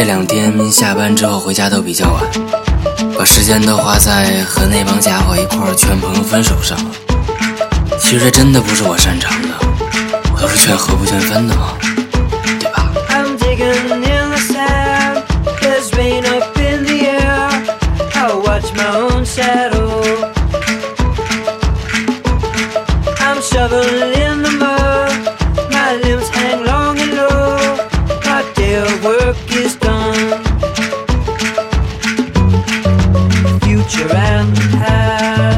这两天下班之后回家都比较晚，把时间都花在和那帮家伙一块儿劝朋友分手上了。其实这真的不是我擅长的，我都是劝和不劝分的嘛，对吧？I'm Put your hand, hand.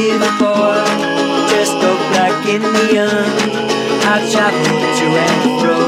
see before. Just go black in the young, I travel to and fro.